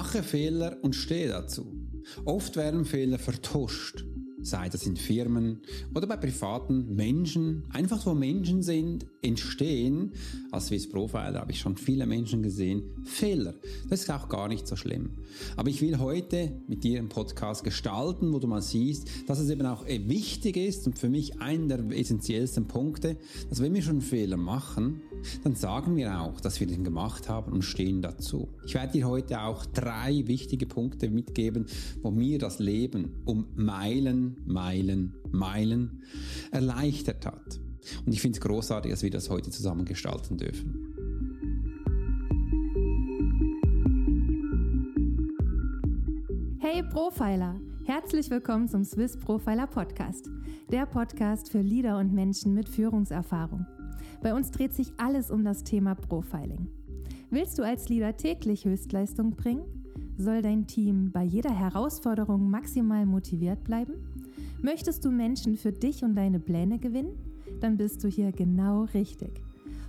Mache Fehler und stehe dazu. Oft werden Fehler vertuscht sei das in Firmen oder bei privaten Menschen, einfach wo Menschen sind, entstehen, als Swiss Profiler habe ich schon viele Menschen gesehen, Fehler. Das ist auch gar nicht so schlimm. Aber ich will heute mit dir einen Podcast gestalten, wo du mal siehst, dass es eben auch wichtig ist und für mich einer der essentiellsten Punkte, dass wenn wir schon Fehler machen, dann sagen wir auch, dass wir den gemacht haben und stehen dazu. Ich werde dir heute auch drei wichtige Punkte mitgeben, wo mir das Leben um Meilen, Meilen, Meilen erleichtert hat. Und ich finde es großartig, dass wir das heute zusammen gestalten dürfen. Hey Profiler! Herzlich willkommen zum Swiss Profiler Podcast, der Podcast für Leader und Menschen mit Führungserfahrung. Bei uns dreht sich alles um das Thema Profiling. Willst du als Leader täglich Höchstleistung bringen? Soll dein Team bei jeder Herausforderung maximal motiviert bleiben? Möchtest du Menschen für dich und deine Pläne gewinnen? Dann bist du hier genau richtig.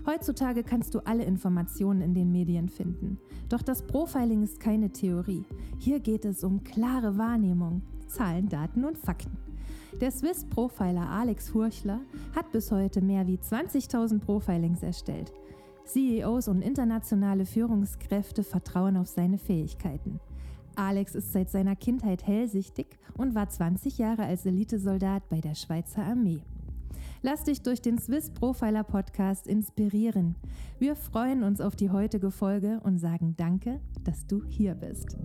Heutzutage kannst du alle Informationen in den Medien finden. Doch das Profiling ist keine Theorie. Hier geht es um klare Wahrnehmung, Zahlen, Daten und Fakten. Der Swiss Profiler Alex Furchler hat bis heute mehr wie 20.000 Profilings erstellt. CEOs und internationale Führungskräfte vertrauen auf seine Fähigkeiten. Alex ist seit seiner Kindheit hellsichtig und war 20 Jahre als Elitesoldat bei der Schweizer Armee. Lass dich durch den Swiss Profiler Podcast inspirieren. Wir freuen uns auf die heutige Folge und sagen Danke, dass du hier bist.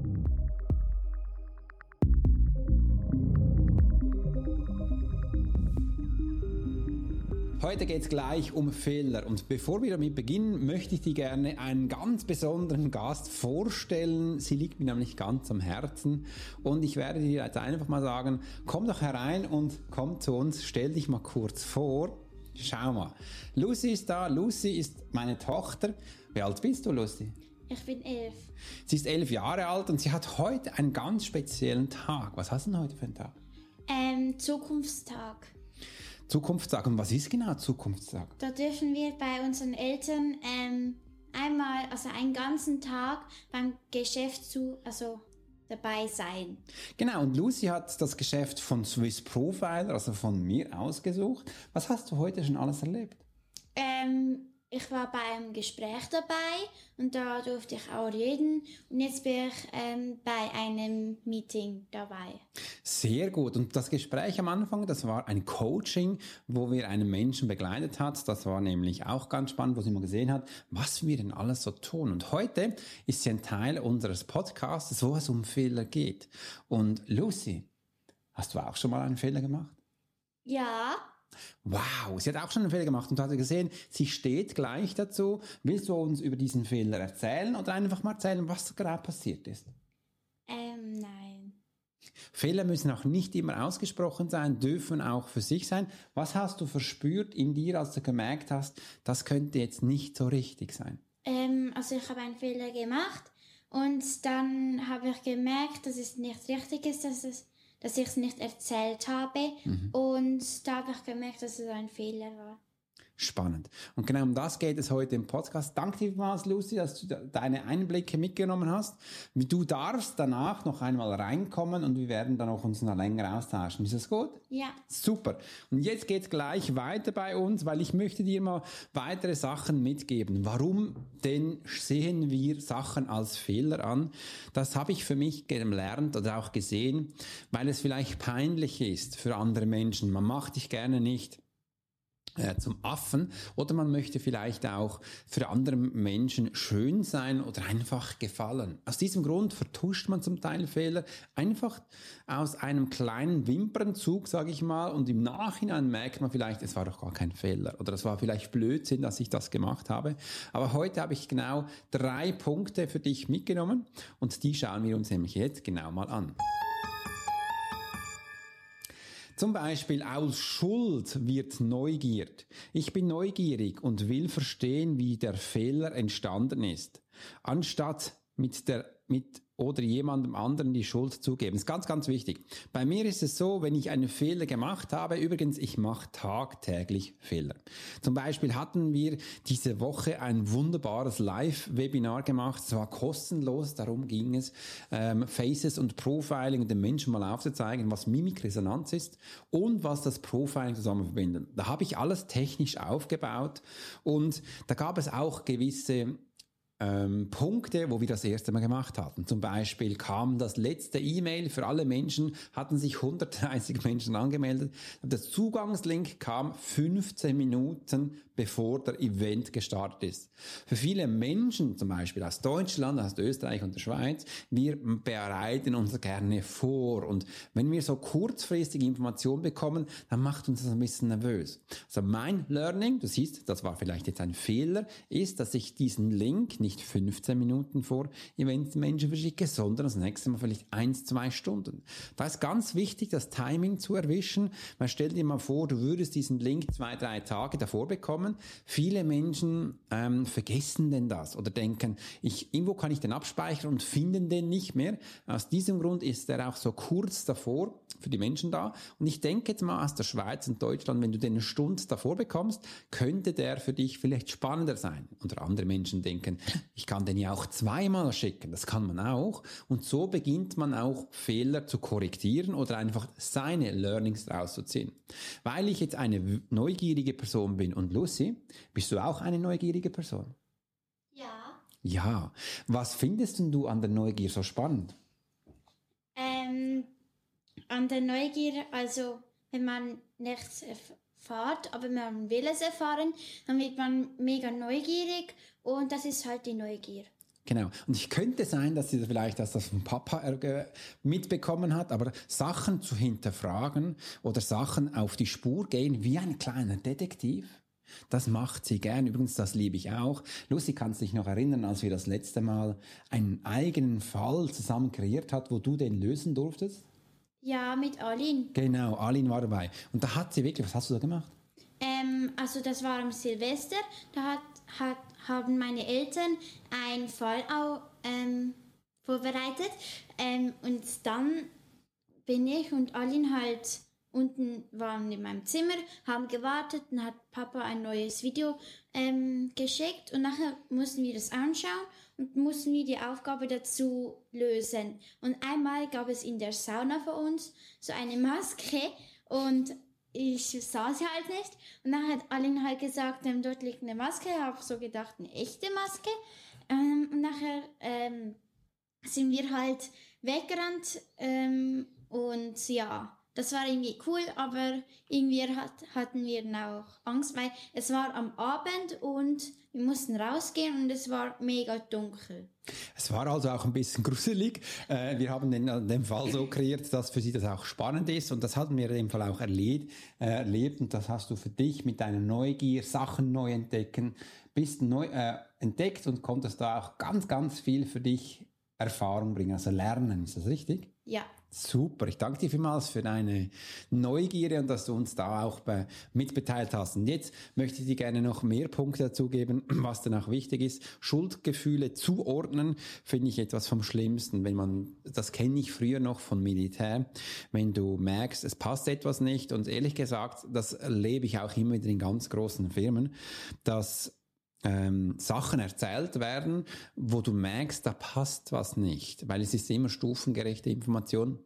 Heute geht es gleich um Fehler und bevor wir damit beginnen, möchte ich dir gerne einen ganz besonderen Gast vorstellen. Sie liegt mir nämlich ganz am Herzen und ich werde dir jetzt einfach mal sagen, komm doch herein und komm zu uns, stell dich mal kurz vor. Schau mal, Lucy ist da. Lucy ist meine Tochter. Wie alt bist du, Lucy? Ich bin elf. Sie ist elf Jahre alt und sie hat heute einen ganz speziellen Tag. Was hast du denn heute für einen Tag? Ähm, Zukunftstag. Zukunftstag. Und was ist genau Zukunftstag? Da dürfen wir bei unseren Eltern ähm, einmal, also einen ganzen Tag beim Geschäft zu, also dabei sein. Genau, und Lucy hat das Geschäft von Swiss Profiler, also von mir ausgesucht. Was hast du heute schon alles erlebt? Ähm, ich war bei einem Gespräch dabei und da durfte ich auch reden und jetzt bin ich ähm, bei einem Meeting dabei. Sehr gut. Und das Gespräch am Anfang, das war ein Coaching, wo wir einen Menschen begleitet hat. Das war nämlich auch ganz spannend, wo sie mal gesehen hat, was wir denn alles so tun. Und heute ist sie ein Teil unseres Podcasts, wo es um Fehler geht. Und Lucy, hast du auch schon mal einen Fehler gemacht? Ja. Wow, sie hat auch schon einen Fehler gemacht und du hast gesehen, sie steht gleich dazu. Willst du uns über diesen Fehler erzählen oder einfach mal erzählen, was gerade passiert ist? Ähm, nein. Fehler müssen auch nicht immer ausgesprochen sein, dürfen auch für sich sein. Was hast du verspürt in dir, als du gemerkt hast, das könnte jetzt nicht so richtig sein? Ähm, also ich habe einen Fehler gemacht und dann habe ich gemerkt, dass es nicht richtig ist, dass es dass ich es nicht erzählt habe. Mhm. Und da habe ich gemerkt, dass es ein Fehler war. Spannend. Und genau um das geht es heute im Podcast. Danke dir vielmals, Lucy, dass du deine Einblicke mitgenommen hast. Du darfst danach noch einmal reinkommen und wir werden dann auch uns noch länger austauschen. Ist das gut? Ja. Super. Und jetzt geht es gleich weiter bei uns, weil ich möchte dir mal weitere Sachen mitgeben. Warum denn sehen wir Sachen als Fehler an? Das habe ich für mich gelernt oder auch gesehen, weil es vielleicht peinlich ist für andere Menschen. Man macht dich gerne nicht zum Affen oder man möchte vielleicht auch für andere Menschen schön sein oder einfach gefallen. Aus diesem Grund vertuscht man zum Teil Fehler einfach aus einem kleinen Wimpernzug, sage ich mal, und im Nachhinein merkt man vielleicht, es war doch gar kein Fehler oder es war vielleicht Blödsinn, dass ich das gemacht habe. Aber heute habe ich genau drei Punkte für dich mitgenommen und die schauen wir uns nämlich jetzt genau mal an. Zum Beispiel aus Schuld wird Neugierd. Ich bin neugierig und will verstehen, wie der Fehler entstanden ist. Anstatt mit der, mit oder jemandem anderen die Schuld zugeben. Das ist ganz, ganz wichtig. Bei mir ist es so, wenn ich einen Fehler gemacht habe, übrigens, ich mache tagtäglich Fehler. Zum Beispiel hatten wir diese Woche ein wunderbares Live-Webinar gemacht. Es war kostenlos, darum ging es, ähm, Faces und Profiling den Menschen mal aufzuzeigen, was Mimikresonanz ist und was das Profiling zusammen verbindet. Da habe ich alles technisch aufgebaut und da gab es auch gewisse ähm, Punkte, wo wir das erste Mal gemacht hatten. Zum Beispiel kam das letzte E-Mail für alle Menschen, hatten sich 130 Menschen angemeldet. Der Zugangslink kam 15 Minuten bevor der Event gestartet ist. Für viele Menschen, zum Beispiel aus Deutschland, aus Österreich und der Schweiz, wir bereiten uns gerne vor. Und wenn wir so kurzfristig Informationen bekommen, dann macht uns das ein bisschen nervös. Also mein Learning, du siehst, das war vielleicht jetzt ein Fehler, ist, dass ich diesen Link nicht 15 Minuten vor Eventmenschen verschicke, sondern das nächste Mal vielleicht eins, zwei Stunden. Da ist ganz wichtig, das Timing zu erwischen. Man stellt dir mal vor, du würdest diesen Link zwei, drei Tage davor bekommen. Viele Menschen ähm, vergessen denn das oder denken, ich, irgendwo kann ich den abspeichern und finden den nicht mehr. Aus diesem Grund ist er auch so kurz davor für die Menschen da. Und ich denke jetzt mal aus der Schweiz und Deutschland, wenn du den eine Stunde davor bekommst, könnte der für dich vielleicht spannender sein. Oder andere Menschen denken, ich kann den ja auch zweimal schicken. Das kann man auch. Und so beginnt man auch Fehler zu korrigieren oder einfach seine Learnings rauszuziehen. Weil ich jetzt eine neugierige Person bin und Lucy, bist du auch eine neugierige Person? Ja. Ja. Was findest denn du an der Neugier so spannend? Ähm, an der Neugier, also wenn man nichts erfährt, aber man will es erfahren, dann wird man mega neugierig und das ist halt die Neugier. Genau. Und ich könnte sein, dass sie vielleicht dass das vom Papa mitbekommen hat, aber Sachen zu hinterfragen oder Sachen auf die Spur gehen wie ein kleiner Detektiv. Das macht sie gern. Übrigens, das liebe ich auch. Lucy, kannst dich noch erinnern, als wir das letzte Mal einen eigenen Fall zusammen kreiert hat, wo du den lösen durftest? Ja, mit Aline. Genau, Aline war dabei. Und da hat sie wirklich, was hast du da gemacht? Ähm, also das war am Silvester. Da hat, hat, haben meine Eltern einen Fall auch ähm, vorbereitet. Ähm, und dann bin ich und Aline halt unten waren in meinem Zimmer, haben gewartet, dann hat Papa ein neues Video ähm, geschickt und nachher mussten wir das anschauen und mussten wir die Aufgabe dazu lösen. Und einmal gab es in der Sauna für uns so eine Maske und ich sah sie halt nicht. Und dann hat Aline halt gesagt, ähm, dort liegt eine Maske. Ich habe so gedacht, eine echte Maske. Ähm, und nachher ähm, sind wir halt weggerannt ähm, und ja, das war irgendwie cool, aber irgendwie hat, hatten wir auch Angst, weil es war am Abend und wir mussten rausgehen und es war mega dunkel. Es war also auch ein bisschen gruselig. Äh, wir haben den, den Fall so kreiert, dass für Sie das auch spannend ist und das hatten wir in dem Fall auch erlebt, äh, erlebt und das hast du für dich mit deiner Neugier, Sachen neu entdecken, bist neu äh, entdeckt und konntest da auch ganz, ganz viel für dich Erfahrung bringen, also lernen. Ist das richtig? Ja. Super, ich danke dir vielmals für deine Neugierde und dass du uns da auch mitbeteilt hast. Und jetzt möchte ich dir gerne noch mehr Punkte dazu geben, was dann auch wichtig ist. Schuldgefühle zuordnen finde ich etwas vom Schlimmsten, wenn man, das kenne ich früher noch von Militär, wenn du merkst, es passt etwas nicht und ehrlich gesagt, das erlebe ich auch immer wieder in ganz großen Firmen, dass ähm, Sachen erzählt werden, wo du merkst, da passt was nicht, weil es ist immer stufengerechte Information.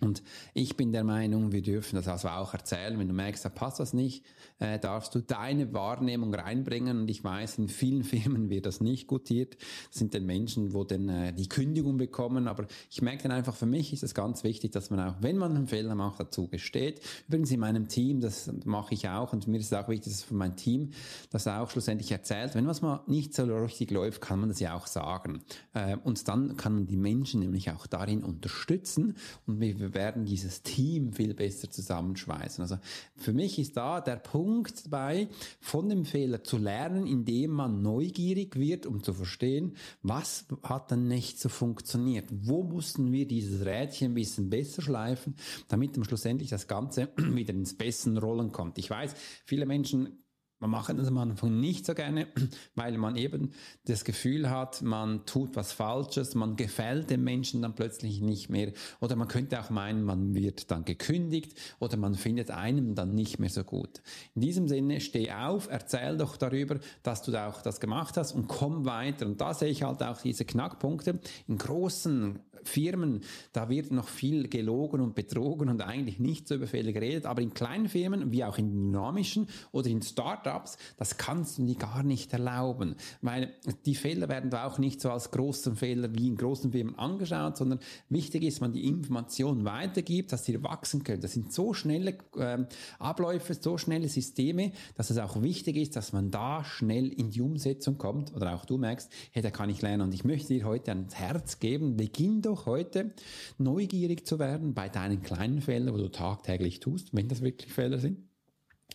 Und ich bin der Meinung, wir dürfen das also auch erzählen. Wenn du merkst, da passt das nicht, äh, darfst du deine Wahrnehmung reinbringen. Und ich weiß, in vielen Firmen wird das nicht gutiert. Das sind dann Menschen, wo dann äh, die Kündigung bekommen. Aber ich merke dann einfach, für mich ist es ganz wichtig, dass man auch, wenn man einen Fehler macht, dazu gesteht. Übrigens in meinem Team, das mache ich auch. Und mir ist es auch wichtig, dass für mein Team das auch schlussendlich erzählt. Wenn was mal nicht so richtig läuft, kann man das ja auch sagen. Äh, und dann kann man die Menschen nämlich auch darin unterstützen. Und wir wir werden dieses Team viel besser zusammenschweißen. Also für mich ist da der Punkt dabei, von dem Fehler zu lernen, indem man neugierig wird, um zu verstehen, was hat dann nicht so funktioniert? Wo mussten wir dieses Rädchen ein bisschen besser schleifen, damit dann schlussendlich das Ganze wieder ins besten Rollen kommt? Ich weiß, viele Menschen man macht das am Anfang nicht so gerne, weil man eben das Gefühl hat, man tut was Falsches, man gefällt dem Menschen dann plötzlich nicht mehr. Oder man könnte auch meinen, man wird dann gekündigt oder man findet einem dann nicht mehr so gut. In diesem Sinne, steh auf, erzähl doch darüber, dass du auch das gemacht hast und komm weiter. Und da sehe ich halt auch diese Knackpunkte. In großen Firmen, da wird noch viel gelogen und betrogen und eigentlich nicht so über Fehler geredet. Aber in kleinen Firmen, wie auch in dynamischen oder in Startups, Startups, das kannst du dir gar nicht erlauben, weil die Fehler werden da auch nicht so als großen Fehler wie in großen Firmen angeschaut, sondern wichtig ist, man die Information weitergibt, dass sie wachsen können. Das sind so schnelle äh, Abläufe, so schnelle Systeme, dass es auch wichtig ist, dass man da schnell in die Umsetzung kommt. Oder auch du merkst, hey, da kann ich lernen. Und ich möchte dir heute ans Herz geben, beginn doch heute neugierig zu werden bei deinen kleinen Fehlern, wo du tagtäglich tust, wenn das wirklich Fehler sind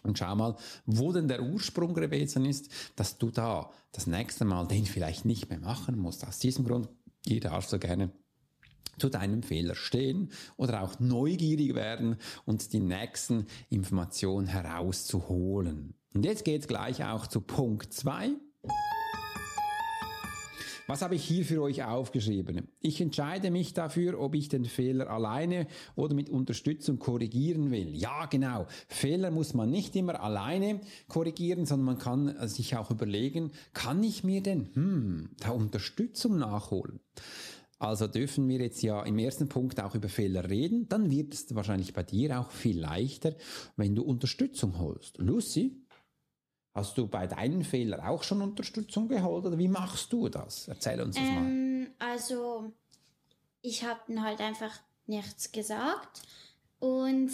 und schau mal, wo denn der Ursprung gewesen ist, dass du da das nächste Mal den vielleicht nicht mehr machen musst. Aus diesem Grund, ihr darfst so gerne zu deinem Fehler stehen oder auch neugierig werden und die nächsten Informationen herauszuholen. Und jetzt geht's gleich auch zu Punkt zwei. Was habe ich hier für euch aufgeschrieben? Ich entscheide mich dafür, ob ich den Fehler alleine oder mit Unterstützung korrigieren will. Ja, genau. Fehler muss man nicht immer alleine korrigieren, sondern man kann sich auch überlegen, kann ich mir denn hm, da Unterstützung nachholen? Also dürfen wir jetzt ja im ersten Punkt auch über Fehler reden, dann wird es wahrscheinlich bei dir auch viel leichter, wenn du Unterstützung holst. Lucy, Hast du bei deinen Fehlern auch schon Unterstützung geholt oder wie machst du das? Erzähl uns das ähm, mal. Also, ich habe halt einfach nichts gesagt und,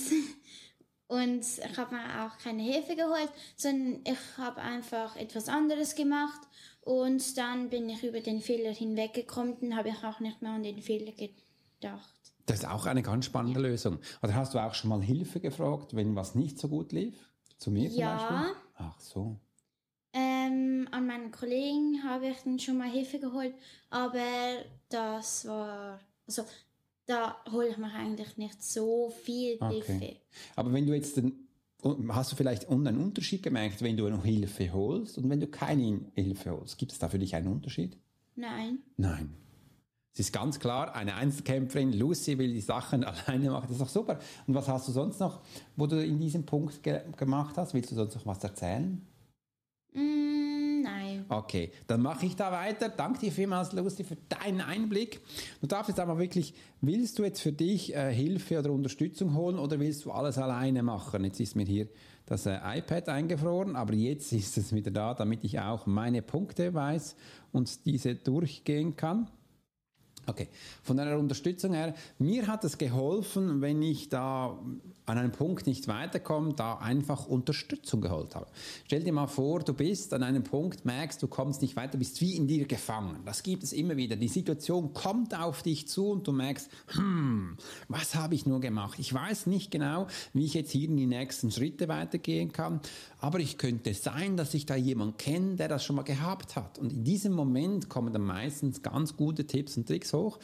und ich habe mir auch keine Hilfe geholt, sondern ich habe einfach etwas anderes gemacht und dann bin ich über den Fehler hinweggekommen und habe ich auch nicht mehr an den Fehler gedacht. Das ist auch eine ganz spannende ja. Lösung. Oder hast du auch schon mal Hilfe gefragt, wenn was nicht so gut lief? Zu mir ja. zum Beispiel? Ach so. Ähm, an meinen Kollegen habe ich dann schon mal Hilfe geholt, aber das war, also da hole ich mir eigentlich nicht so viel Hilfe. Okay. Aber wenn du jetzt den, hast du vielleicht einen Unterschied gemerkt, wenn du noch Hilfe holst und wenn du keine Hilfe holst? Gibt es da für dich einen Unterschied? Nein. Nein. Es ist ganz klar, eine Einzelkämpferin, Lucy will die Sachen alleine machen, das ist doch super. Und was hast du sonst noch, wo du in diesem Punkt ge gemacht hast? Willst du sonst noch was erzählen? Mm, nein. Okay, dann mache ich da weiter. Danke dir vielmals, Lucy, für deinen Einblick. Du darfst jetzt aber wirklich, willst du jetzt für dich äh, Hilfe oder Unterstützung holen oder willst du alles alleine machen? Jetzt ist mir hier das äh, iPad eingefroren, aber jetzt ist es wieder da, damit ich auch meine Punkte weiß und diese durchgehen kann. Okay, von einer Unterstützung her, mir hat es geholfen, wenn ich da an einem Punkt nicht weiterkomme, da einfach Unterstützung geholt habe. Stell dir mal vor, du bist an einem Punkt, merkst, du kommst nicht weiter, bist wie in dir gefangen. Das gibt es immer wieder. Die Situation kommt auf dich zu und du merkst, hm, was habe ich nur gemacht? Ich weiß nicht genau, wie ich jetzt hier in die nächsten Schritte weitergehen kann, aber ich könnte sein, dass ich da jemanden kenne, der das schon mal gehabt hat. Und in diesem Moment kommen dann meistens ganz gute Tipps und Tricks hoch.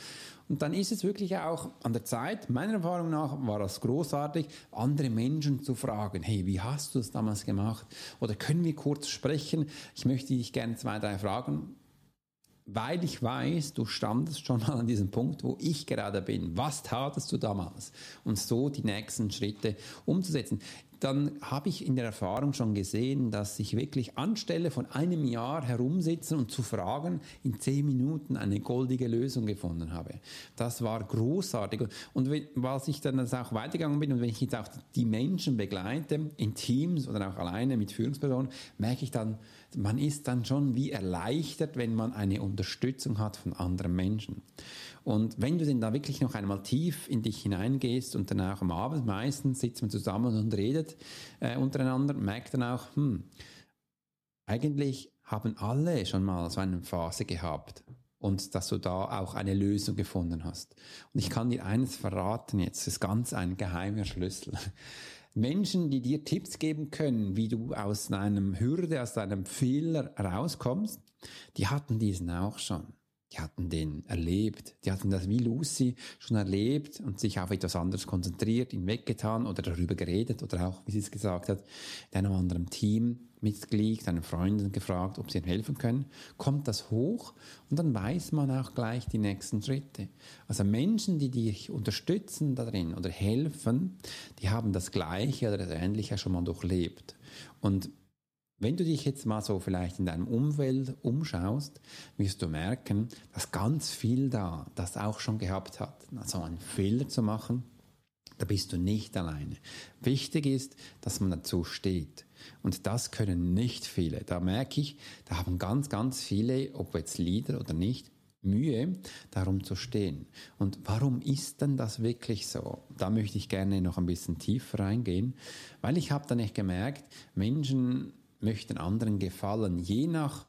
Und dann ist es wirklich auch an der Zeit, meiner Erfahrung nach war das großartig, andere Menschen zu fragen, hey, wie hast du es damals gemacht? Oder können wir kurz sprechen? Ich möchte dich gerne zwei, drei Fragen weil ich weiß, du standest schon mal an diesem Punkt, wo ich gerade bin. Was tatest du damals? Und so die nächsten Schritte umzusetzen dann habe ich in der Erfahrung schon gesehen, dass ich wirklich anstelle von einem Jahr herumsitzen und zu fragen, in zehn Minuten eine goldige Lösung gefunden habe. Das war großartig. Und was ich dann auch weitergegangen bin und wenn ich jetzt auch die Menschen begleite, in Teams oder auch alleine mit Führungspersonen, merke ich dann, man ist dann schon wie erleichtert, wenn man eine Unterstützung hat von anderen Menschen. Und wenn du denn da wirklich noch einmal tief in dich hineingehst und danach am Abend meistens sitzt man zusammen und redet äh, untereinander, merkt dann auch, hm, eigentlich haben alle schon mal so eine Phase gehabt und dass du da auch eine Lösung gefunden hast. Und ich kann dir eines verraten jetzt, das ist ganz ein geheimer Schlüssel. Menschen, die dir Tipps geben können, wie du aus deinem Hürde, aus deinem Fehler rauskommst, die hatten diesen auch schon. Die hatten den erlebt. Die hatten das wie Lucy schon erlebt und sich auf etwas anderes konzentriert, ihn weggetan oder darüber geredet oder auch, wie sie es gesagt hat, in einem anderen Teammitglied, seinen Freunden gefragt, ob sie ihm helfen können. Kommt das hoch und dann weiß man auch gleich die nächsten Schritte. Also Menschen, die dich unterstützen darin oder helfen, die haben das Gleiche oder das Ähnliche schon mal durchlebt. Und wenn du dich jetzt mal so vielleicht in deinem Umfeld umschaust, wirst du merken, dass ganz viel da das auch schon gehabt hat. Also einen Fehler zu machen, da bist du nicht alleine. Wichtig ist, dass man dazu steht. Und das können nicht viele. Da merke ich, da haben ganz, ganz viele, ob jetzt Lieder oder nicht, Mühe, darum zu stehen. Und warum ist denn das wirklich so? Da möchte ich gerne noch ein bisschen tiefer reingehen, weil ich habe dann nicht gemerkt, Menschen möchten anderen gefallen, je nach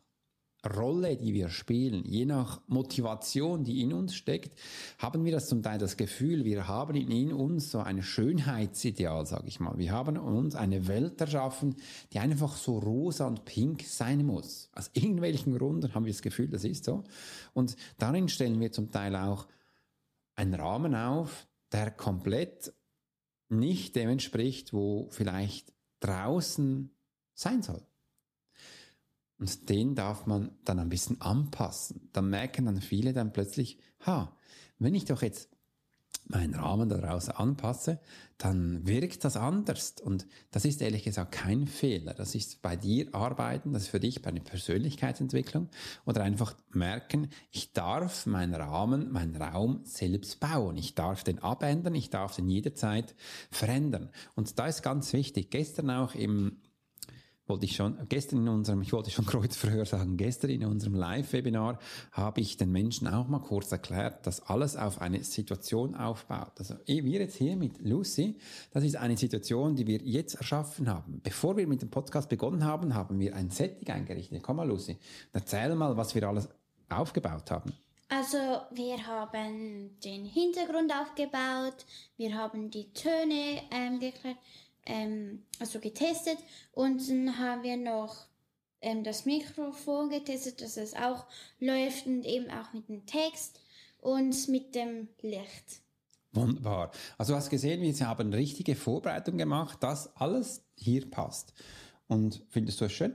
Rolle, die wir spielen, je nach Motivation, die in uns steckt, haben wir das zum Teil das Gefühl, wir haben in uns so ein Schönheitsideal, sage ich mal. Wir haben uns eine Welt erschaffen, die einfach so rosa und pink sein muss. Aus irgendwelchen Gründen haben wir das Gefühl, das ist so. Und darin stellen wir zum Teil auch einen Rahmen auf, der komplett nicht dem entspricht, wo vielleicht draußen sein soll. Und den darf man dann ein bisschen anpassen. Dann merken dann viele dann plötzlich, ha, wenn ich doch jetzt meinen Rahmen daraus anpasse, dann wirkt das anders. Und das ist ehrlich gesagt kein Fehler. Das ist bei dir arbeiten, das ist für dich bei einer Persönlichkeitsentwicklung oder einfach merken, ich darf meinen Rahmen, meinen Raum selbst bauen. Ich darf den abändern, ich darf den jederzeit verändern. Und da ist ganz wichtig, gestern auch im wollte ich schon, gestern in unserem, ich wollte schon Kreuzverhör sagen, gestern in unserem Live-Webinar habe ich den Menschen auch mal kurz erklärt, dass alles auf eine Situation aufbaut. Also wir jetzt hier mit Lucy, das ist eine Situation, die wir jetzt erschaffen haben. Bevor wir mit dem Podcast begonnen haben, haben wir ein Setting eingerichtet. Komm mal Lucy, erzähl mal, was wir alles aufgebaut haben. Also wir haben den Hintergrund aufgebaut, wir haben die Töne ähm, geklärt, ähm, also getestet und dann haben wir noch ähm, das Mikrofon getestet, dass es auch läuft und eben auch mit dem Text und mit dem Licht. Wunderbar. Also du hast gesehen, wir haben eine richtige Vorbereitung gemacht, dass alles hier passt. Und findest du es schön?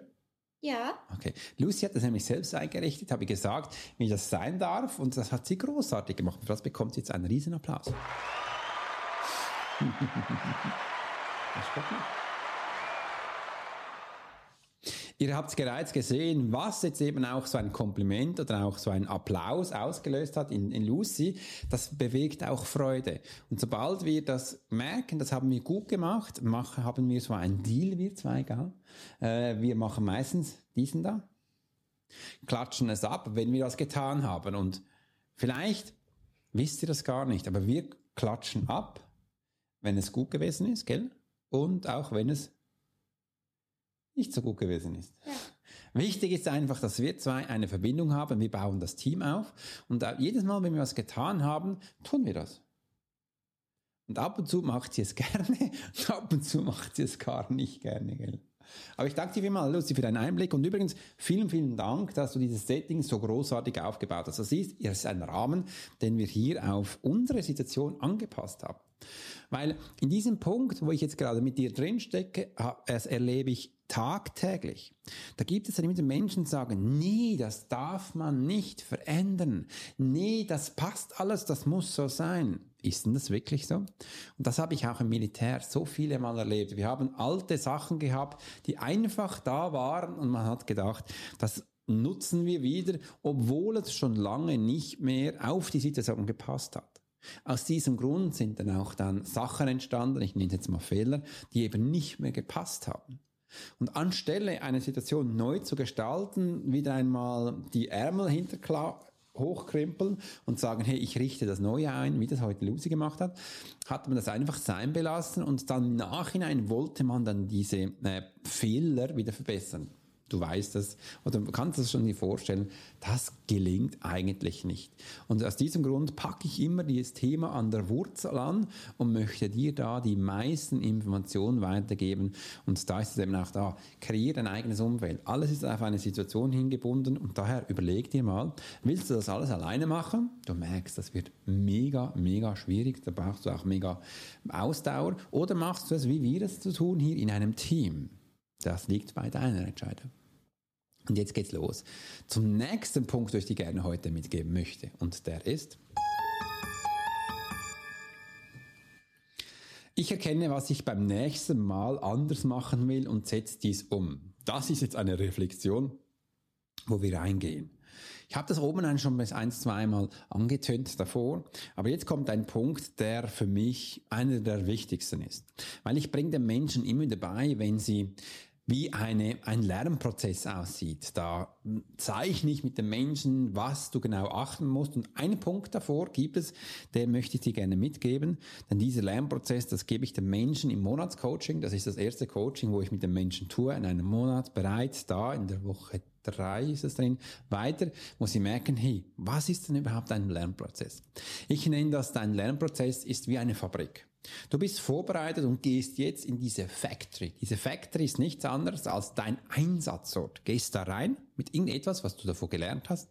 Ja. Okay. Lucy hat das nämlich selbst eingerichtet, habe ich gesagt, wie das sein darf und das hat sie großartig gemacht. Für das bekommt sie jetzt einen riesen Applaus. Ihr habt bereits gesehen, was jetzt eben auch so ein Kompliment oder auch so ein Applaus ausgelöst hat in, in Lucy. Das bewegt auch Freude. Und sobald wir das merken, das haben wir gut gemacht, machen, haben wir so einen Deal, wir zwei, gell? Äh, wir machen meistens diesen da, klatschen es ab, wenn wir das getan haben. Und vielleicht wisst ihr das gar nicht, aber wir klatschen ab, wenn es gut gewesen ist, gell? Und auch wenn es nicht so gut gewesen ist. Ja. Wichtig ist einfach, dass wir zwei eine Verbindung haben. Wir bauen das Team auf und jedes Mal, wenn wir was getan haben, tun wir das. Und ab und zu macht sie es gerne und ab und zu macht sie es gar nicht gerne. Gell? Aber ich danke dir vielmals, Lucy, für deinen Einblick. Und übrigens, vielen, vielen Dank, dass du dieses Setting so großartig aufgebaut hast. Das ist, es ist ein Rahmen, den wir hier auf unsere Situation angepasst haben. Weil in diesem Punkt, wo ich jetzt gerade mit dir drin stecke, das erlebe ich tagtäglich. Da gibt es dann immer Menschen, die sagen, nee, das darf man nicht verändern. Nee, das passt alles, das muss so sein. Ist denn das wirklich so? Und das habe ich auch im Militär so viele Mal erlebt. Wir haben alte Sachen gehabt, die einfach da waren und man hat gedacht, das nutzen wir wieder, obwohl es schon lange nicht mehr auf die Situation gepasst hat. Aus diesem Grund sind dann auch dann Sachen entstanden, ich nenne es jetzt mal Fehler, die eben nicht mehr gepasst haben. Und anstelle eine Situation neu zu gestalten, wieder einmal die Ärmel hinterklar hochkrempeln und sagen, hey, ich richte das neu ein, wie das heute Lucy gemacht hat, hat man das einfach sein belassen und dann im Nachhinein wollte man dann diese äh, Fehler wieder verbessern. Du weißt es oder kannst es schon dir vorstellen, das gelingt eigentlich nicht. Und aus diesem Grund packe ich immer dieses Thema an der Wurzel an und möchte dir da die meisten Informationen weitergeben. Und da ist es eben auch da, kreiere dein eigenes Umfeld. Alles ist auf eine Situation hingebunden und daher überleg dir mal, willst du das alles alleine machen? Du merkst, das wird mega, mega schwierig, da brauchst du auch mega Ausdauer. Oder machst du es, wie wir es zu tun, hier in einem Team? Das liegt bei deiner Entscheidung. Und jetzt geht's los zum nächsten Punkt, den ich dir gerne heute mitgeben möchte. Und der ist, ich erkenne, was ich beim nächsten Mal anders machen will und setze dies um. Das ist jetzt eine Reflexion, wo wir reingehen. Ich habe das oben schon bis ein, zweimal angetönt davor, aber jetzt kommt ein Punkt, der für mich einer der wichtigsten ist. Weil ich bringe den Menschen immer dabei, wenn sie wie eine, ein Lernprozess aussieht. Da zeichne ich mit den Menschen, was du genau achten musst. Und einen Punkt davor gibt es, den möchte ich dir gerne mitgeben. Denn dieser Lernprozess, das gebe ich den Menschen im Monatscoaching. Das ist das erste Coaching, wo ich mit den Menschen tue, in einem Monat bereits da, in der Woche drei ist es drin, weiter, wo sie merken, hey, was ist denn überhaupt ein Lernprozess? Ich nenne das, dein Lernprozess ist wie eine Fabrik. Du bist vorbereitet und gehst jetzt in diese Factory. Diese Factory ist nichts anderes als dein Einsatzort. Gehst da rein mit irgendetwas, was du davor gelernt hast.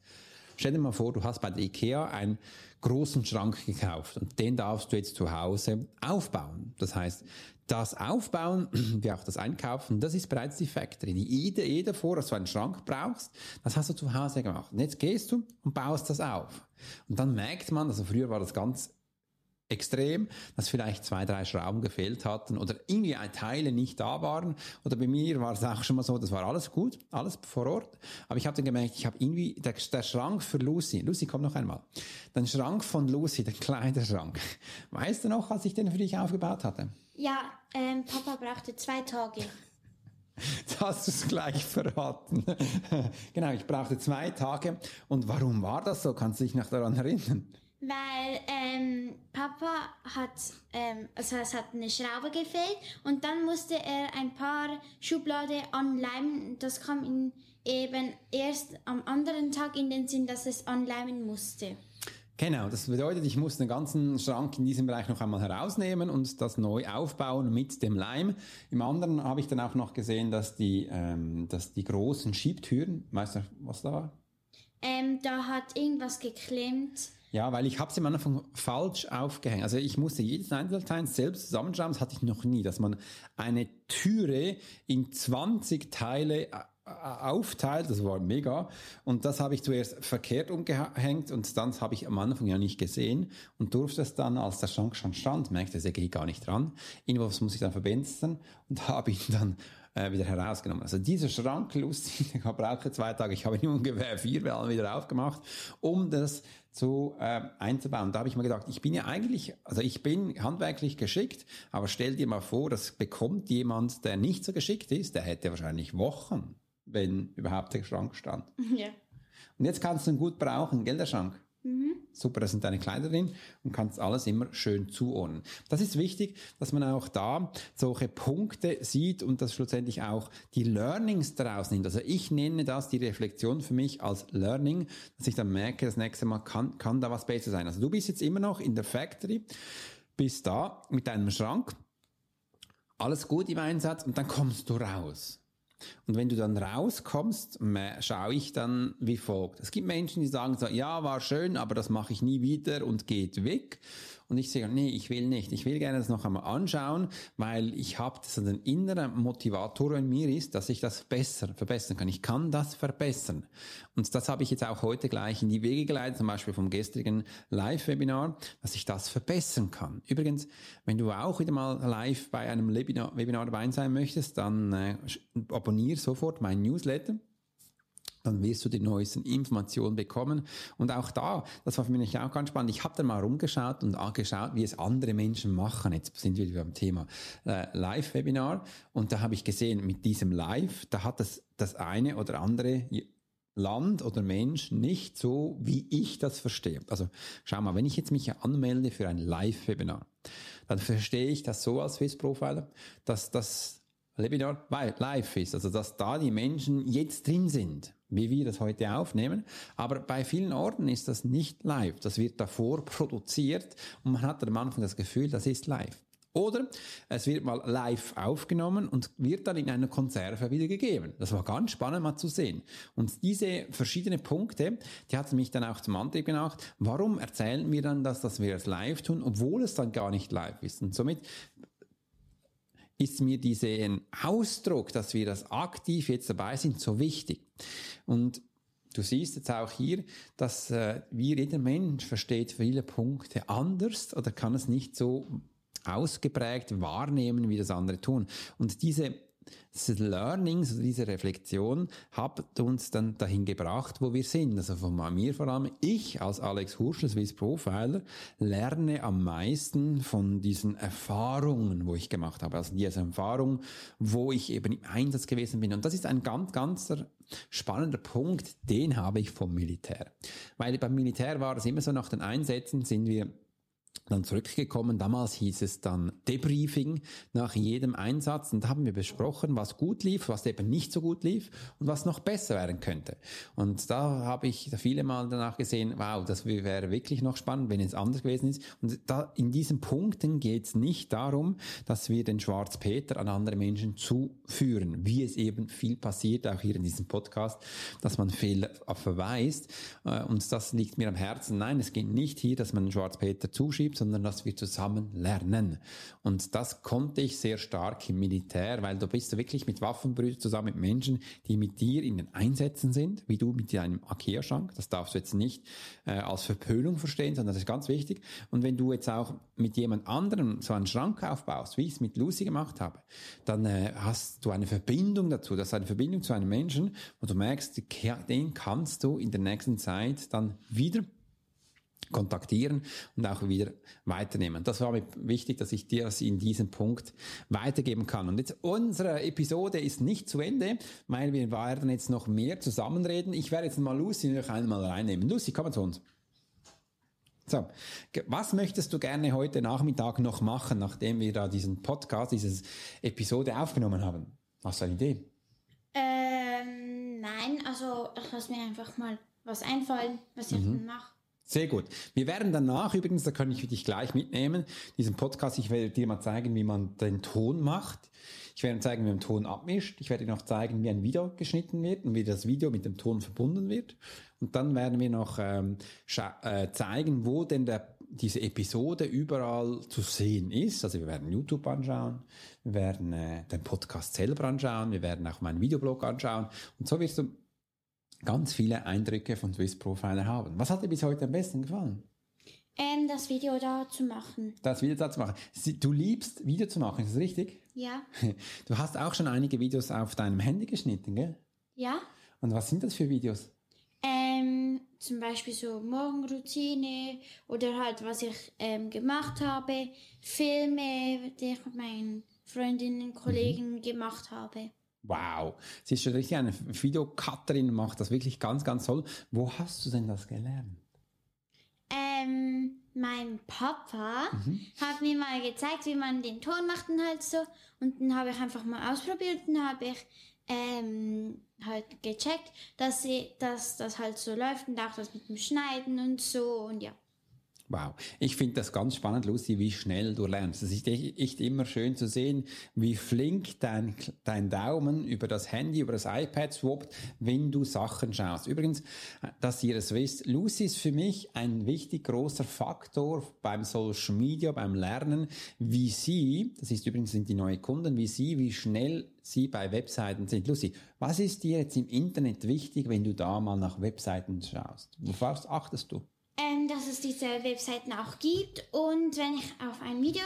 Stell dir mal vor, du hast bei der IKEA einen großen Schrank gekauft und den darfst du jetzt zu Hause aufbauen. Das heißt, das Aufbauen, wie auch das Einkaufen, das ist bereits die Factory. Die Idee davor, dass du einen Schrank brauchst, das hast du zu Hause gemacht. Und jetzt gehst du und baust das auf. Und dann merkt man, also früher war das ganz extrem, dass vielleicht zwei, drei Schrauben gefehlt hatten oder irgendwie Teile nicht da waren. Oder bei mir war es auch schon mal so, das war alles gut, alles vor Ort. Aber ich habe dann gemerkt, ich habe irgendwie, der, der, Schrank für Lucy, Lucy, komm noch einmal. Den Schrank von Lucy, der Kleiderschrank. Weißt du noch, als ich den für dich aufgebaut hatte? Ja, ähm, Papa brauchte zwei Tage. Jetzt hast du es gleich verraten. genau, ich brauchte zwei Tage. Und warum war das so? Kannst du dich noch daran erinnern? Weil ähm, Papa hat, ähm, also es hat eine Schraube gefehlt und dann musste er ein paar Schublade anleimen. Das kam ihm eben erst am anderen Tag in den Sinn, dass es anleimen musste. Genau, das bedeutet, ich muss den ganzen Schrank in diesem Bereich noch einmal herausnehmen und das neu aufbauen mit dem Leim. Im anderen habe ich dann auch noch gesehen, dass die, ähm, dass die großen Schiebtüren, weißt du, was da war? Ähm, da hat irgendwas geklemmt. Ja, weil ich habe es am Anfang falsch aufgehängt. Also ich musste jedes Einzelteil selbst zusammenschrauben, das hatte ich noch nie, dass man eine Türe in 20 Teile äh, aufteilt, das war mega. Und das habe ich zuerst verkehrt umgehängt und dann habe ich am Anfang ja nicht gesehen und durfte es dann, als der Schrank schon stand, merkte, er geht gar nicht dran. Irgendwas muss ich dann verbinden und habe ihn dann äh, wieder herausgenommen. Also dieser Schrank, lustig, ich brauche zwei Tage, ich habe ihn ungefähr vier Mal wieder aufgemacht, um das zu äh, einzubauen. Da habe ich mir gedacht, ich bin ja eigentlich, also ich bin handwerklich geschickt, aber stell dir mal vor, das bekommt jemand, der nicht so geschickt ist, der hätte wahrscheinlich Wochen, wenn überhaupt der Schrank stand. Ja. Und jetzt kannst du ihn gut brauchen, gell, der Schrank? Mhm. Super, da sind deine Kleider drin und kannst alles immer schön zuordnen. Das ist wichtig, dass man auch da solche Punkte sieht und das schlussendlich auch die Learnings daraus nimmt. Also ich nenne das die Reflexion für mich als Learning, dass ich dann merke, das nächste Mal kann, kann da was besser sein. Also du bist jetzt immer noch in der Factory, bist da mit deinem Schrank, alles gut im Einsatz und dann kommst du raus. Und wenn du dann rauskommst, schaue ich dann wie folgt. Es gibt Menschen, die sagen so, ja, war schön, aber das mache ich nie wieder und geht weg. Und ich sage, nee, ich will nicht. Ich will gerne das noch einmal anschauen, weil ich habe das ein innerer Motivator in mir ist, dass ich das besser verbessern kann. Ich kann das verbessern. Und das habe ich jetzt auch heute gleich in die Wege geleitet, zum Beispiel vom gestrigen Live-Webinar, dass ich das verbessern kann. Übrigens, wenn du auch wieder mal live bei einem Webinar, Webinar dabei sein möchtest, dann äh, abonniere sofort mein Newsletter dann wirst du die neuesten Informationen bekommen. Und auch da, das war für mich auch ganz spannend, ich habe dann mal rumgeschaut und angeschaut, wie es andere Menschen machen. Jetzt sind wir beim Thema äh, Live-Webinar und da habe ich gesehen, mit diesem Live, da hat das, das eine oder andere Land oder Mensch nicht so, wie ich das verstehe. Also schau mal, wenn ich jetzt mich anmelde für ein Live-Webinar, dann verstehe ich das so als Swiss Profiler, dass das Webinar live ist, also dass da die Menschen jetzt drin sind, wie wir das heute aufnehmen. Aber bei vielen Orten ist das nicht live. Das wird davor produziert und man hat am Anfang das Gefühl, das ist live. Oder es wird mal live aufgenommen und wird dann in einer Konserve wieder gegeben. Das war ganz spannend mal zu sehen. Und diese verschiedenen Punkte, die hat mich dann auch zum Antrieb gemacht. Warum erzählen wir dann, dass, dass wir es live tun, obwohl es dann gar nicht live ist? Und somit ist mir dieser Ausdruck, dass wir das aktiv jetzt dabei sind, so wichtig. Und du siehst jetzt auch hier, dass äh, wir, jeder Mensch versteht viele Punkte anders oder kann es nicht so ausgeprägt wahrnehmen, wie das andere tun. Und diese das Learnings, also diese Reflexion, hat uns dann dahin gebracht, wo wir sind. Also von mir vor allem, ich als Alex Hursch, Swiss Profiler, lerne am meisten von diesen Erfahrungen, wo ich gemacht habe. Also diese Erfahrung, wo ich eben im Einsatz gewesen bin. Und das ist ein ganz, ganz spannender Punkt, den habe ich vom Militär. Weil beim Militär war es immer so, nach den Einsätzen sind wir dann zurückgekommen. Damals hieß es dann Debriefing nach jedem Einsatz und da haben wir besprochen, was gut lief, was eben nicht so gut lief und was noch besser werden könnte. Und da habe ich viele Mal danach gesehen, wow, das wäre wirklich noch spannend, wenn es anders gewesen ist. Und da in diesen Punkten geht es nicht darum, dass wir den Schwarzpeter an andere Menschen zuführen, wie es eben viel passiert, auch hier in diesem Podcast, dass man Fehler verweist. Äh, und das liegt mir am Herzen. Nein, es geht nicht hier, dass man den Schwarzpeter zuschiebt, gibt, sondern dass wir zusammen lernen. Und das konnte ich sehr stark im Militär, weil du bist wirklich mit Waffenbrüdern zusammen mit Menschen, die mit dir in den Einsätzen sind, wie du mit deinem Ikea-Schrank. Das darfst du jetzt nicht äh, als Verpönung verstehen, sondern das ist ganz wichtig. Und wenn du jetzt auch mit jemand anderem so einen Schrank aufbaust, wie ich es mit Lucy gemacht habe, dann äh, hast du eine Verbindung dazu. Das ist eine Verbindung zu einem Menschen, wo du merkst, den kannst du in der nächsten Zeit dann wieder kontaktieren und auch wieder weiternehmen. Das war mir wichtig, dass ich dir das in diesem Punkt weitergeben kann. Und jetzt unsere Episode ist nicht zu Ende, weil wir werden jetzt noch mehr zusammenreden. Ich werde jetzt mal Lucy noch einmal reinnehmen. Lucy, komm zu uns. So, was möchtest du gerne heute Nachmittag noch machen, nachdem wir da diesen Podcast, diese Episode aufgenommen haben? Hast du eine Idee? Ähm, nein, also ich lasse mir einfach mal was einfallen, was ich mhm. mache. Sehr gut. Wir werden danach übrigens, da kann ich dich gleich mitnehmen, diesen Podcast, ich werde dir mal zeigen, wie man den Ton macht. Ich werde zeigen, wie man den Ton abmischt. Ich werde dir noch zeigen, wie ein Video geschnitten wird und wie das Video mit dem Ton verbunden wird. Und dann werden wir noch ähm, äh, zeigen, wo denn der, diese Episode überall zu sehen ist. Also wir werden YouTube anschauen, wir werden äh, den Podcast selber anschauen, wir werden auch meinen Videoblog anschauen. Und so wirst du ganz viele Eindrücke von Swiss Profiler haben. Was hat dir bis heute am besten gefallen? Ähm, das Video da zu machen. Das Video da zu machen. Du liebst Video zu machen, ist das richtig? Ja. Du hast auch schon einige Videos auf deinem Handy geschnitten, gell? Ja. Und was sind das für Videos? Ähm, zum Beispiel so Morgenroutine oder halt, was ich ähm, gemacht habe, Filme, die ich mit meinen Freundinnen und Kollegen mhm. gemacht habe. Wow, sie ist schon richtig eine Videocutterin, macht das wirklich ganz, ganz toll. Wo hast du denn das gelernt? Ähm, mein Papa mhm. hat mir mal gezeigt, wie man den Ton macht und halt so. Und dann habe ich einfach mal ausprobiert und habe ich ähm, halt gecheckt, dass, sie, dass das halt so läuft und auch das mit dem Schneiden und so und ja. Wow, ich finde das ganz spannend, Lucy, wie schnell du lernst. Es ist echt immer schön zu sehen, wie flink dein, dein Daumen über das Handy, über das iPad swappt, wenn du Sachen schaust. Übrigens, dass ihr es wisst, Lucy ist für mich ein wichtig großer Faktor beim Social Media, beim Lernen, wie sie, das ist übrigens sind die neuen Kunden, wie sie, wie schnell sie bei Webseiten sind. Lucy, was ist dir jetzt im Internet wichtig, wenn du da mal nach Webseiten schaust? Worauf achtest du? Ähm, dass es diese Webseiten auch gibt. Und wenn ich auf ein Video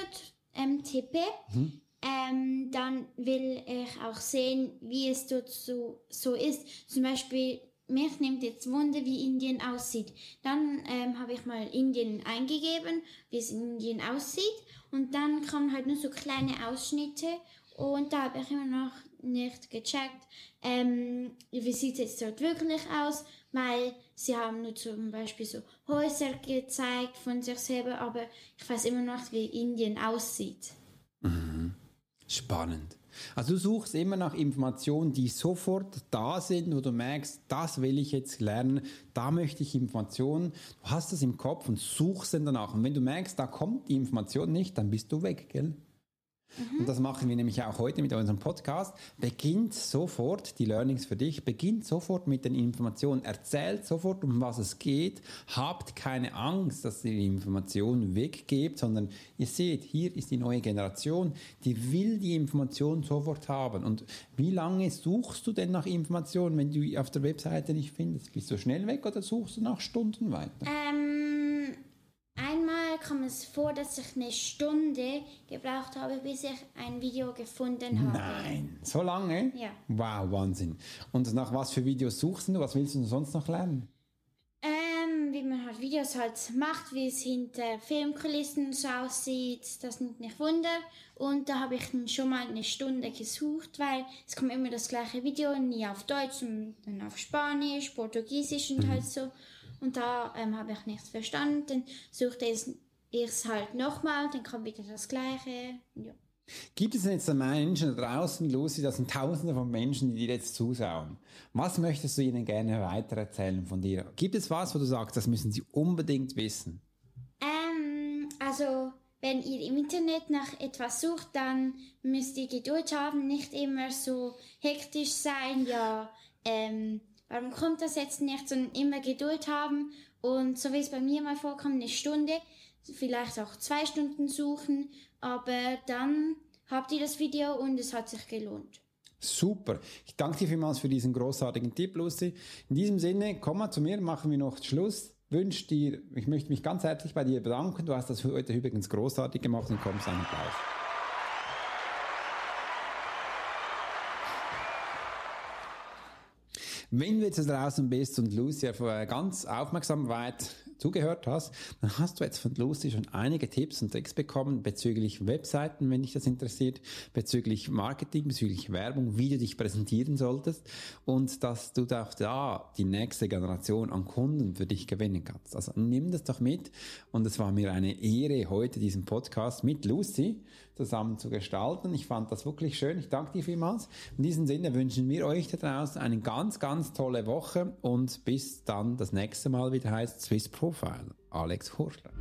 ähm, tippe, mhm. ähm, dann will ich auch sehen, wie es dort so, so ist. Zum Beispiel, mich nimmt jetzt Wunder, wie Indien aussieht. Dann ähm, habe ich mal Indien eingegeben, wie es in Indien aussieht. Und dann kommen halt nur so kleine Ausschnitte. Und da habe ich immer noch nicht gecheckt, ähm, wie sieht es dort wirklich aus, weil sie haben nur zum Beispiel so Häuser gezeigt von sich selber, aber ich weiß immer noch, wie Indien aussieht. Mhm. Spannend. Also du suchst immer nach Informationen, die sofort da sind, wo du merkst, das will ich jetzt lernen, da möchte ich Informationen. Du hast das im Kopf und suchst dann danach. Und wenn du merkst, da kommt die Information nicht, dann bist du weg, gell? Mhm. Und das machen wir nämlich auch heute mit unserem Podcast. Beginnt sofort die Learnings für dich, beginnt sofort mit den Informationen, erzählt sofort, um was es geht. Habt keine Angst, dass ihr die Informationen weggebt, sondern ihr seht, hier ist die neue Generation, die will die Informationen sofort haben. Und wie lange suchst du denn nach Informationen, wenn du auf der Webseite nicht findest? Bist du schnell weg oder suchst du nach Stunden weiter? Ähm, einmal kam es vor, dass ich eine Stunde gebraucht habe, bis ich ein Video gefunden habe. Nein, so lange? Ja. Wow, Wahnsinn. Und nach was für Videos suchst du? Was willst du sonst noch lernen? Ähm, wie man halt Videos halt macht, wie es hinter Filmkulissen so aussieht, das nimmt mich Wunder. Und da habe ich dann schon mal eine Stunde gesucht, weil es kommt immer das gleiche Video, nie auf Deutsch und dann auf Spanisch, Portugiesisch und halt so. Und da ähm, habe ich nichts verstanden. Dann suchte ich es halt nochmal, dann kommt wieder das Gleiche. Ja. Gibt es jetzt Menschen draußen, Lucy, das sind Tausende von Menschen, die dir jetzt zuschauen? Was möchtest du ihnen gerne weitererzählen von dir? Gibt es was, wo du sagst, das müssen sie unbedingt wissen? Ähm, also, wenn ihr im Internet nach etwas sucht, dann müsst ihr Geduld haben, nicht immer so hektisch sein, ja, ähm, warum kommt das jetzt nicht, sondern immer Geduld haben und so wie es bei mir mal vorkommt, eine Stunde, vielleicht auch zwei Stunden suchen, aber dann habt ihr das Video und es hat sich gelohnt. Super. Ich danke dir vielmals für diesen großartigen Tipp, Lucy. In diesem Sinne, komm mal zu mir, machen wir noch Schluss. Wünsche dir, ich möchte mich ganz herzlich bei dir bedanken. Du hast das heute übrigens großartig gemacht und kommst einen Applaus. Wenn du jetzt draußen bist und Lucy ganz aufmerksam weit zugehört hast, dann hast du jetzt von Lucy schon einige Tipps und Tricks bekommen bezüglich Webseiten, wenn dich das interessiert, bezüglich Marketing, bezüglich Werbung, wie du dich präsentieren solltest und dass du da die nächste Generation an Kunden für dich gewinnen kannst. Also nimm das doch mit und es war mir eine Ehre, heute diesen Podcast mit Lucy zusammen zu gestalten. Ich fand das wirklich schön. Ich danke dir vielmals. In diesem Sinne wünschen wir euch da draußen eine ganz, ganz tolle Woche und bis dann das nächste Mal wieder heißt Swiss Profile, Alex Horstad.